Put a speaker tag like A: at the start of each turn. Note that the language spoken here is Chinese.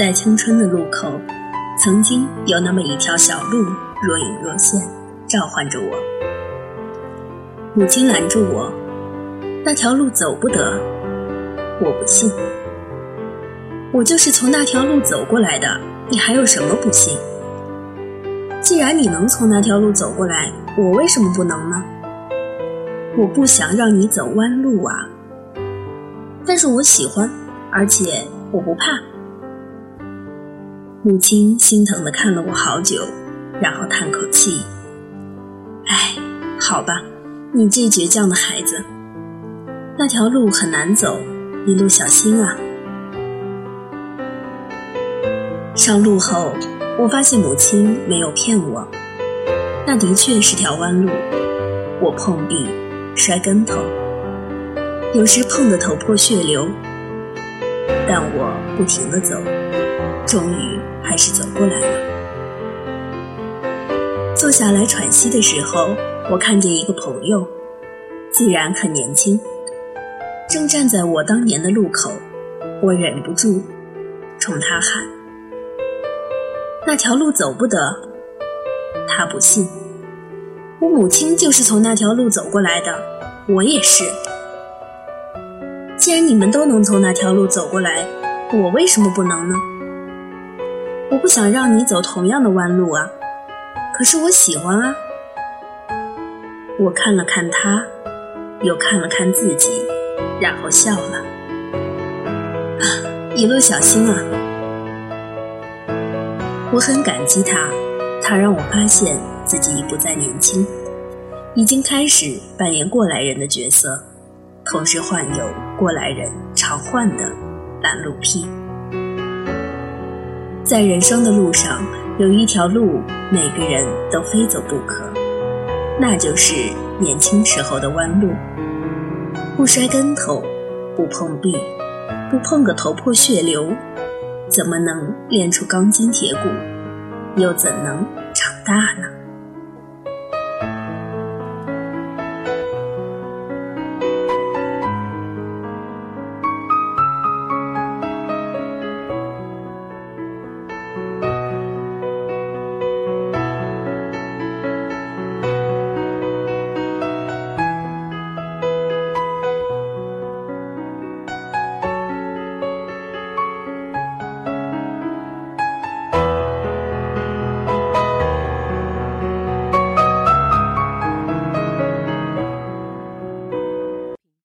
A: 在青春的路口，曾经有那么一条小路，若隐若现，召唤着我。母亲拦住我，那条路走不得。我不信，我就是从那条路走过来的，你还有什么不信？既然你能从那条路走过来，我为什么不能呢？我不想让你走弯路啊，但是我喜欢，而且我不怕。母亲心疼的看了我好久，然后叹口气：“哎，好吧，你这倔强的孩子，那条路很难走，一路小心啊。”上路后，我发现母亲没有骗我，那的确是条弯路。我碰壁，摔跟头，有时碰得头破血流，但我不停的走，终于。还是走过来了。坐下来喘息的时候，我看见一个朋友，自然很年轻，正站在我当年的路口。我忍不住冲他喊：“那条路走不得。”他不信。我母亲就是从那条路走过来的，我也是。既然你们都能从那条路走过来，我为什么不能呢？我不想让你走同样的弯路啊，可是我喜欢啊。我看了看他，又看了看自己，然后笑了。啊，一路小心啊！我很感激他，他让我发现自己已不再年轻，已经开始扮演过来人的角色，同时患有过来人常患的拦路癖。在人生的路上，有一条路，每个人都非走不可，那就是年轻时候的弯路。不摔跟头，不碰壁，不碰个头破血流，怎么能练出钢筋铁骨？又怎能长大呢？